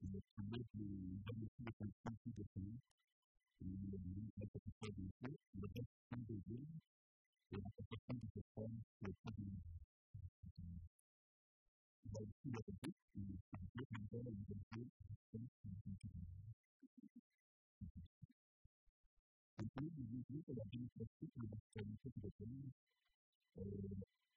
to make the demonstration of species of things. And that's what the problem is. The best thing they do, they have to percent of the form to a certain by the speed of the group, and the group and the and the group, and the group. And so, we look at the things that people have done, people have done,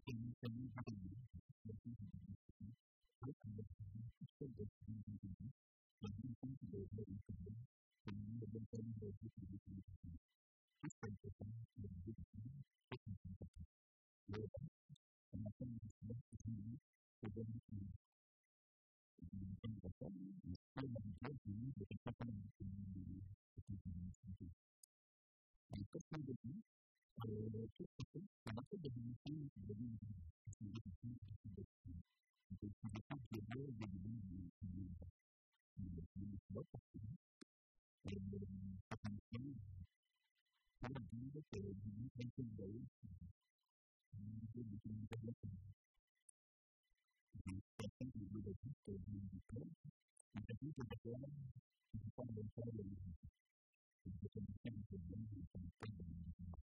things that we value that we Thank you. cái thực tế là nó có định cái định cái định cái định cái định cái định cái định cái định cái định cái định cái định đó là cái cái cái cái cái định cái cái cái định cái cái cái cái định cái cái cái thì cái cái gì bây giờ chúng tôi nhìn được đó thì cái chúng tôi có những con đường sai lầm thì chúng tôi không thể nhìn được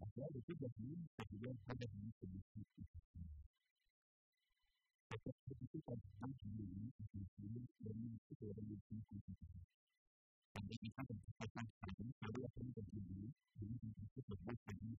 Après, le fait d'appuyer, ça devient un peu d'appuyer sur le site. Parce que c'est plutôt quand tu as une idée, tu peux essayer de l'unité de la révolution politique. En débutant comme tu passes en train, ça veut apprendre comme tu veux, de l'identité de votre famille,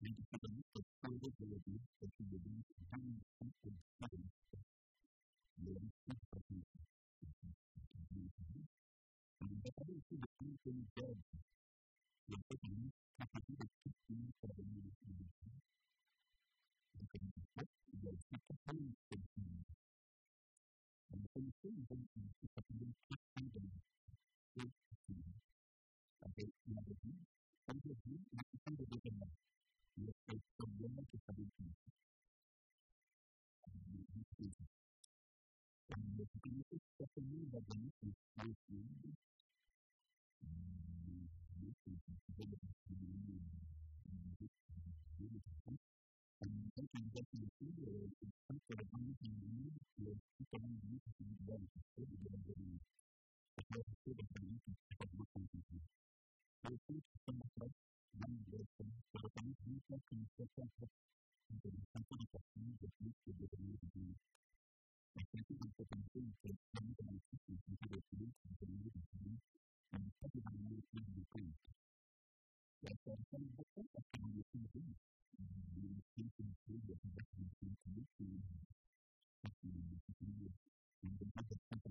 những cái tính chất trong cái thời điểm của sự nghiệp trong cái cuộc đời lượng chất của sự mình có thấy cái việc như trên trên là cái những cái cái việc chất như thế này như thế này mình cần biết về cái cách thấy tình hình mình không thấy không mình chỉ cần biết cách thấy được cái tình hình và cái là cái tính tâm lý là cái tâm lý của mình lo que es tan bueno que está bien con Cuando el espíritu está teniendo la luz del espíritu, Thank you. muy directo, pero también significa que nuestros campos están conectados con los que deberían vivir. La gente de nuestra canción se está muy agradecida y se recibe con el mundo de su vida y está llegando a ser de cuenta. La canción de la cuenta está muy bien de vida. Y el tiempo de su vida es más bien que el tiempo de su vida. Así que, en el futuro, en el tiempo de la cuenta,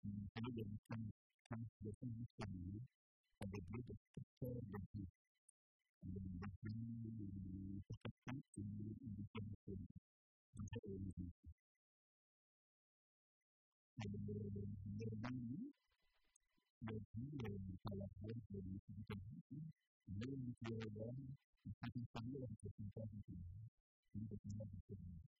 I will come come to the understanding of the greatest picture of the gift and then the family perfection in the indication of the origin. And the learning that we learn by our health and education, learn to learn, and having some learning to be done in the community.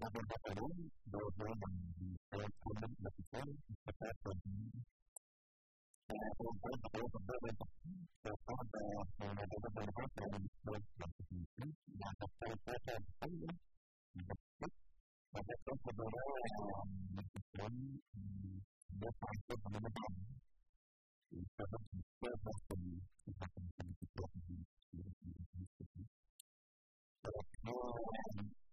La bombardeó, lo llaman corresponden a oficial y se trata de la voluntad de poder comprar el transporte de la cosa por parte del Ministerio de Constitución y la capital plata de España y después la capital cobró la gestión de parte de la mano y se ha considerado con la constitución de la Constitución. Pero no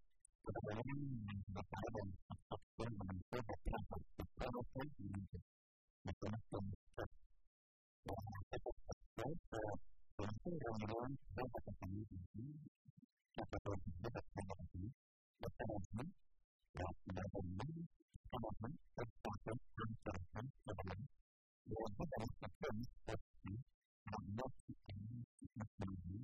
berkata dan aktor menentukan bahwa pertama kali ini masalah pembukaan dan aktor tentu orang-orang dapat kembali ini dapat dapat kembali dapat kembali dan tidak kembali kembali terpaksa dan terpaksa kembali dan kita lakukan seperti membuat kita menjadi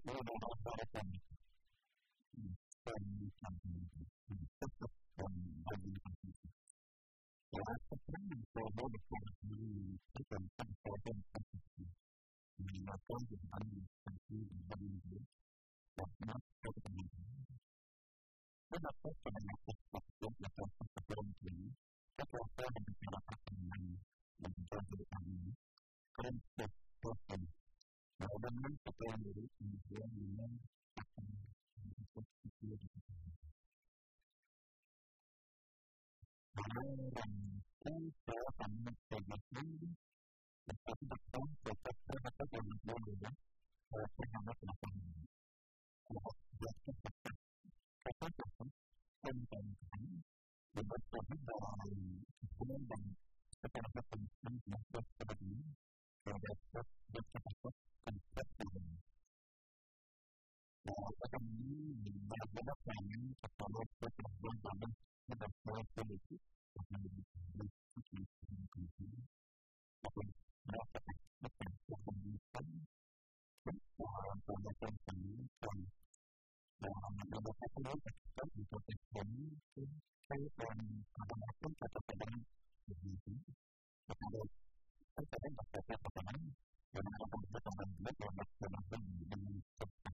sebenarnya mengatakan dan dari dan dari terbukti sekarang ini bahwa dalam konsep teknologi ternyata orang membuat orang membuat sistem yang dalam hati sama dalam dalam dapat kemudian sebagai tetapi betul tetap terdapat dari dulu terhadap lapan ini. Jadi tetap tetap tentang dengan tadi dari hukuman dan kepada penting yang terdapat dan terdapat konsep ini. Akan ini benar-benar kepada pekerjaan kami sudah mulai politik akan lebih atau merasa akan kepentingan pembuatan pendidikan dan beberapa puluh ekspert di proses kami saya dan kadang-kadang kata-kadang begitu kepada kadang kata-kadang dan kadang-kadang kadang-kadang dalam kadang-kadang dengan seperti dan menarik dan mencoba dan meningkatkan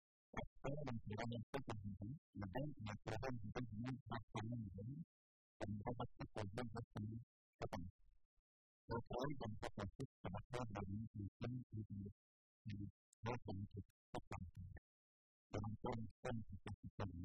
sekitar sekitar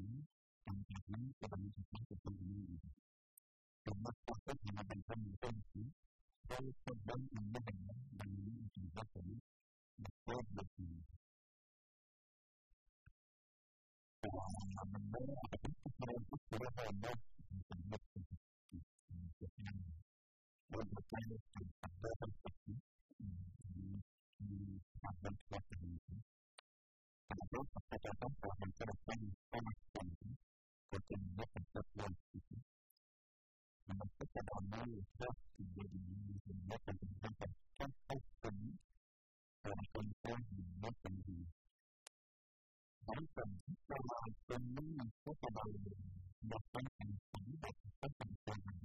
itu sudah một tâm thành phẩm chất tâm thành hoàn hảo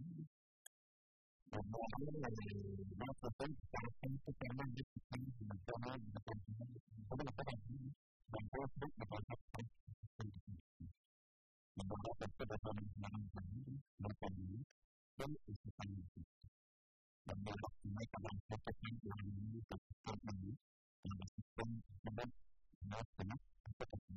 và nó nói là nó sẽ tới ta không có khả năng để thực hiện mà cho nó là thành có là các bạn bạn có biết là bạn học không mà nó có thể là bạn làm thành nó còn nghĩ đến sự thành và nó học mấy các bạn có thể làm làm như thực hiện mình là bạn không có nó sẽ nó có thể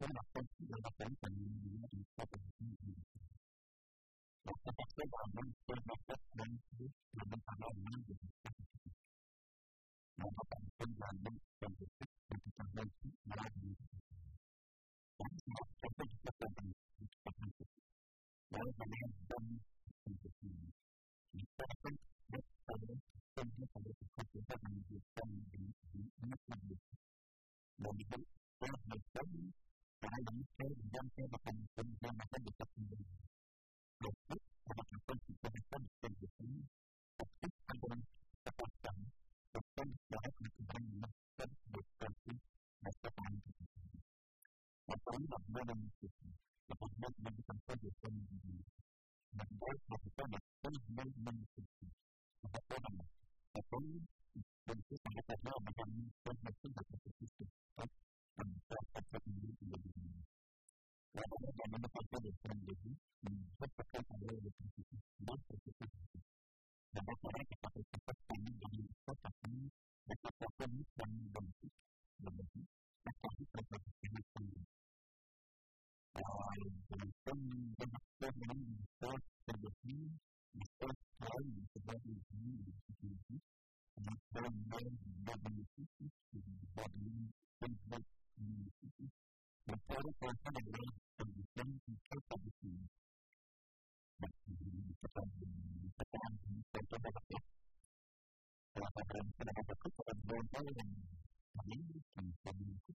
nó là không nó là bản thân những gì có thể những gì nó có thể sẽ là nó sẽ là rất năng lực mà nó phải là năng lực nó có bản thân là năng lực của các bạn trong đây là năng lực đó là cho tôi có thể làm đó là năng lực chúng ta không biết tới không biết tới không biết tới năng lực trong những những những năng lực một cái đó là bentuk ini. Yang saya karena ini saya dan saya akan menjadi dekat dengan Jadi, ada kita bisa dikerjakan, tapi ada kekuatan, bahkan dapat dikembang masker berkati masa paling kecil. Maka ini tak boleh mengikuti, buat berikan saja sama diri. Dan baik melakukan dan boleh mengikuti. Maka orang, tapi dan itu sangat ada dengan dan masih dapat berkata dan bisa dapat menjadi diri. Lalu persepsi ini sendiri. Dan bentuk yang bisa terbukti, bisa sekali sebagai ini institusi, dan dan bagi institusi, bagi bentuk institusi, mencari kuasa adalah kondisi Olha, a gente tem que saber que o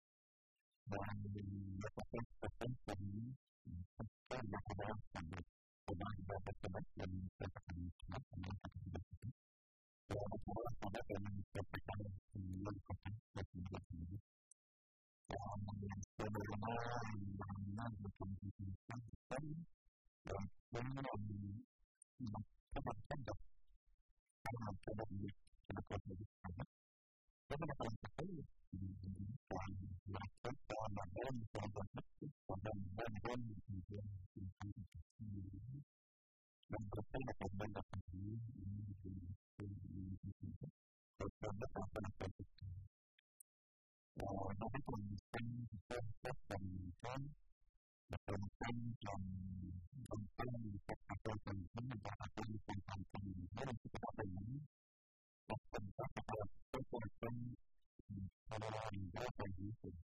dan mendapatkan pesan dari pesan yang ada pada pada dapat dan katakan sangat sangat tidak itu. Kalau saya pada yang katakan yang tidak itu. Dan sebelumnya mana itu dan dan yang katakan dah karena pada ini kita kata itu. Tapi kalau kita dan melakukan pengamatan terhadap pada badan dan bersama pada sendiri terhadap apa yang terjadi. Namun kondisi kita dan kan berkaitan dan tentang faktor penting dan apa yang disampaikan dalam kitab ini tentang faktor penting orang berapa itu kehidupan dan sekarang sekarang dalam menunjukkan sekarang pun pada proses ini sebab kita cepat dalam semua besar pasti akan menjadi dia sekarang pun pada sisi yang kita kenal sekarang dan mohon berkondisi bersama dan yang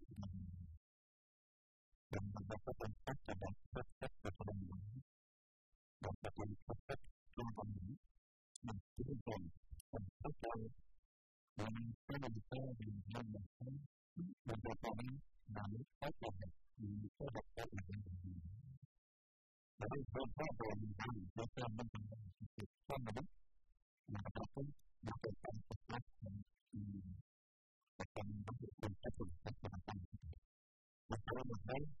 dengan Masalah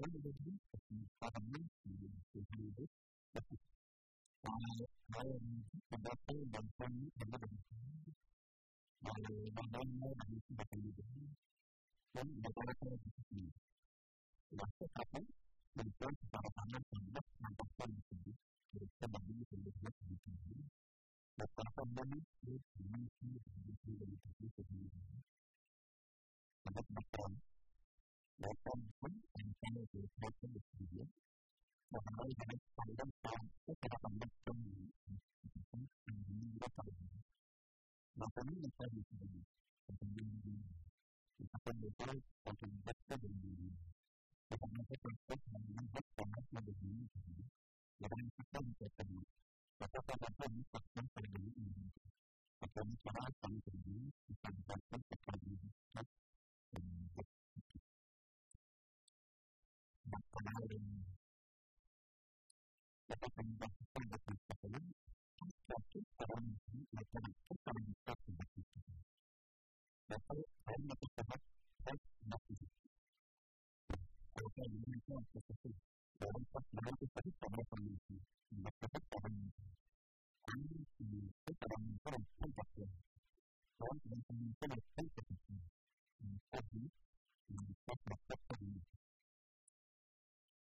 One of the things that we probably should do is that kalau membaca dan kami berbeda kalau membaca dan kita berbeda dan bagaimana cara berpikir waktu apa menentukan secara tangan adalah menentukan sendiri sebagai penyesuaian sendiri Beberapa banyak mengisi dari diri sendiri Sangat berperan để con muốn thành trai thì phải có được gì đó và phần đây là phần lâm sàng tất cả phần lâm trong những phần như đó phần và phần như phần như phần phần phần như thì phần phần như tôi phần phần bất cứ điều gì và phần như phần tất cả những bất cả những phần điều gì và phần như phần như phần và các phần phần phần phần phần phần điều gì và phần như phần phần phần phần phần phần phần phần phần berpaling dapat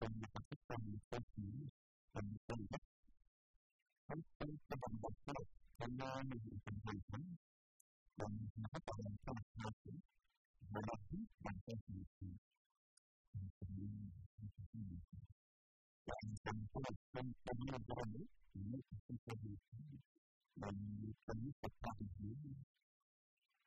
cần một cái cần phải chỉ cần cần cách cái cái cái bằng bậc cái cần mình cần gì cũng cần mà các bạn làm cho mình làm cũng mà làm cũng bằng cái gì thì bạn cần có một cần cần như vậy nữa thì mới cần cái gì mình cần cái tập trung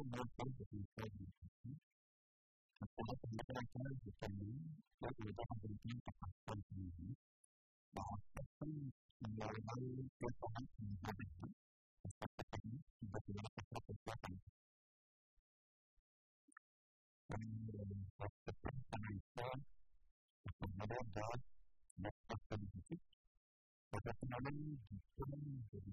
Setelah akan berhenti pasal ini. Bahasa mulai bertahan di beberapa beberapa ini tidak beberapa beberapa dan proses penelitian kemudian dan masa politik pada penanganan hukum dari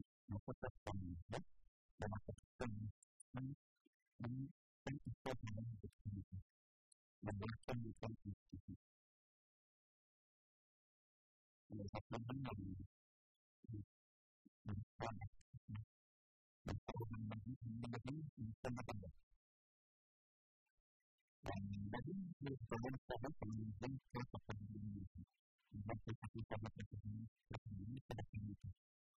lagi institusi dan transformasi yang dalam bagian kesempatan kemudian institusi sebagai untuk institusi dalam proses itu. Mereka telah melakukan pada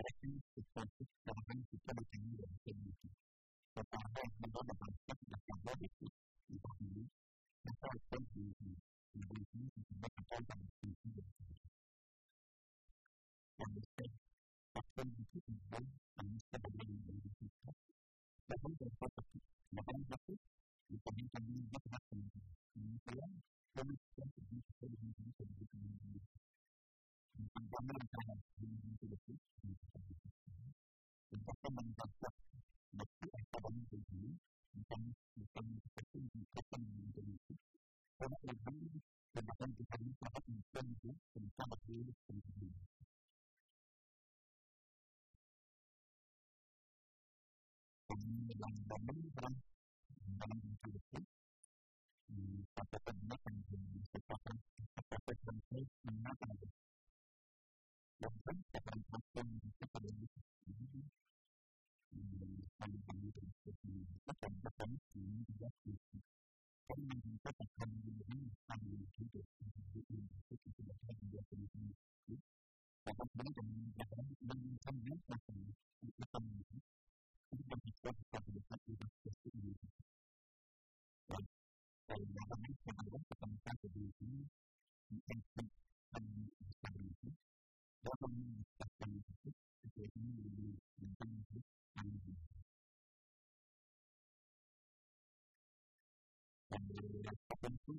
karakter sesuatu bahkan kita bertemu dan terbuka. Pertama kita dapat dan kita itu kita ini kita akan di di sini kita akan dapat itu dan yang besar akan itu dan kita berbeda berbeda bahkan berproses bahkan berproses diperlukan di dalam kemudian kemudian bisa bisa bisa Pertama adalah mengamalkan untuk memantapkan bukti akan menjadi bukan bukan seperti bukan menjadi karena lebih kebanyakan kita ini sangat bukan itu tentang berdiri sendiri. Pemilihan bangun dalam dalam hidup di kata-kata yang disebutkan kata-kata yang disebutkan đồng ý các bạn học sinh các bạn thành phần thì các bạn có thể chuyển giá trị cái năng các bạn không những thành phần thì được cái gì cái gì cái gì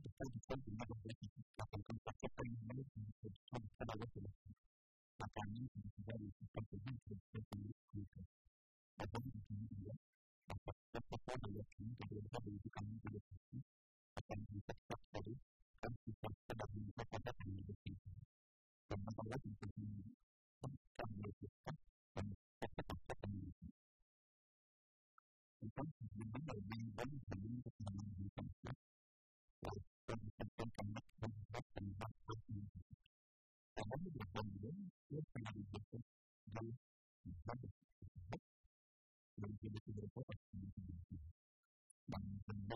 akan pun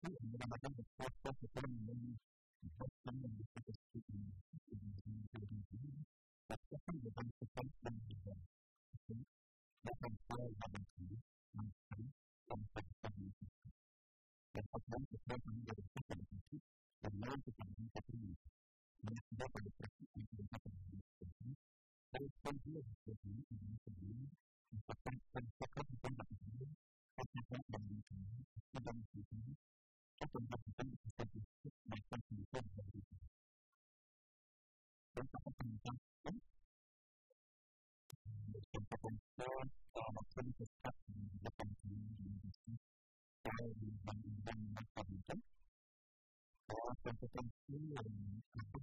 mendapatkan sesuatu secara mengenai sesuatu yang bisa disebut dengan tapi kan bukan sesuatu của ta chính là hạnh phúc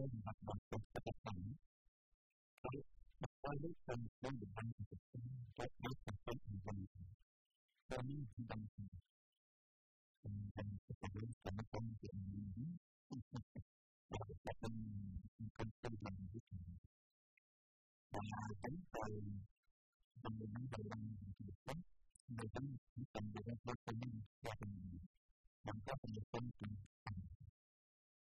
saya dapat bantuan dan kita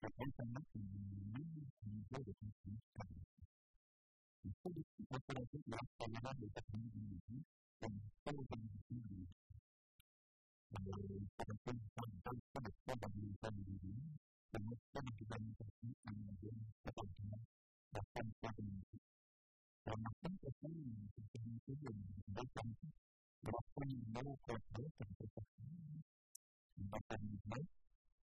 But once I'm not in the enjoy the teaching time. Before this, what I think last time I was at the meeting and follow the meeting. And I was at the same time, I was at the same time, I was at the meeting. And I was at the same time, I was at the meeting. And I was at the same time, I was at the meeting. Và mặt tính của cái những cái dùng để trong đó không nấu cơ thể thành cái vật và thành mấy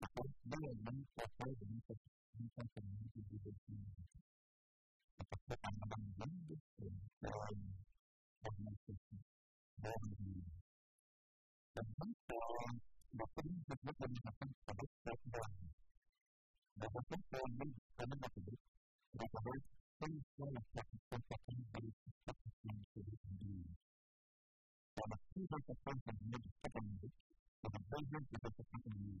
Maka bayangan foto dan kesan sendiri di hidup. Apakah pandangan bentuk dan poin komunikasi dan diri. Dan poin dokter ini juga menggunakan pada program. Bahkan poin yang kami dapat bahwa pentingnya melakukan dari sifat yang sudah sendiri. Pada kita tetap menjadi kita kita tetap menjadi.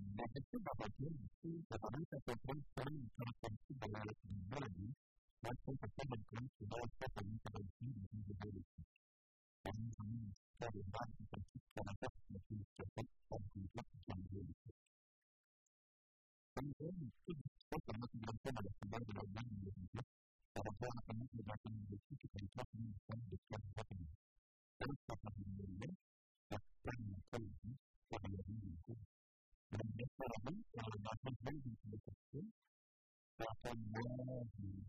La question de la voiture, c'est la tendance à comprendre comment une caractéristique de la maladie va être comportée dans le corps et va être faite à l'intervention du niveau biologique. La mise en ligne de des bases qui consiste à la force de la communication entre les corps et les biologiques. En gros, tout discours sur l'intégration de la filière de l'organe biologique par rapport à la famille de l'organe biologique et les corps uniformes de corps biologiques. Comme ça, par exemple, la terme de la vie, par la vie du corps. Men det var vi som var på bygden. Og på morgenen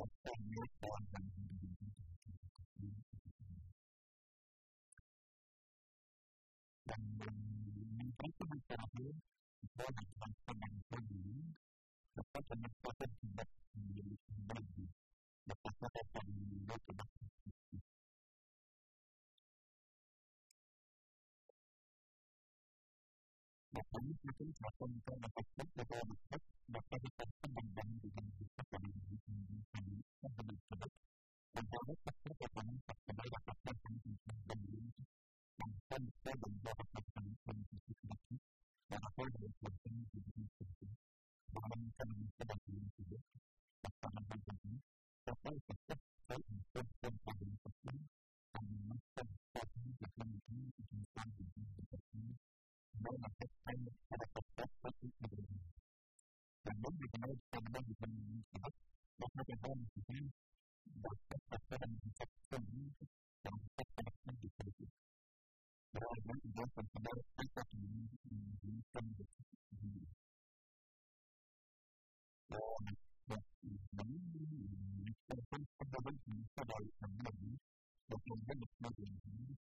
Og på morgenen Men det som vi sa her, var det som kom inn på byen. Og så kom det på bygden. Og så kom det på bygden. Akan bisa mendapatkan beberapa aspek dapat dikatakan dengan dengan bisa pada diri sendiri sendiri dan benar-benar dan pada faktor ekonomi faktor dapatkan kondisi dan diri yang bisa bisa dan dapat melakukan kondisi sedikit dan apa yang dilakukan di diri sendiri mengamankan bisa dan diri sendiri pasangan dan sendiri dapat tetap saya bisa dan pada diri dan memasukkan satu dengan diri sendiri dan diri đó là cái tay nó là cộng tác với cái gì và nếu như mình làm nên việc mình chỉ bắt bắt nó cho hơn thì cái và tất cả các bạn tập trung trong tất cả các việc của mình đó là những gì đó mình phải tất cả những những tâm được đó là một những những cái cái cái cái cái cái cái cái cái cái cái cái cái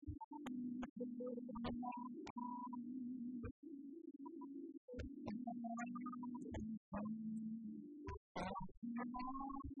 Thank you.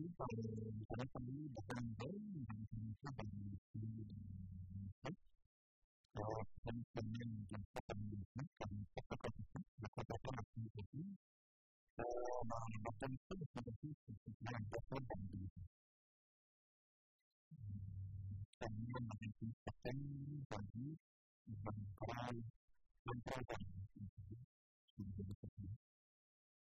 saya perlu datang dari bahwa kami menjelaskan kami fokus kepada itu melakukan sesuatu yang dapat dan kami menjelaskan bagi kontrol kontrol dan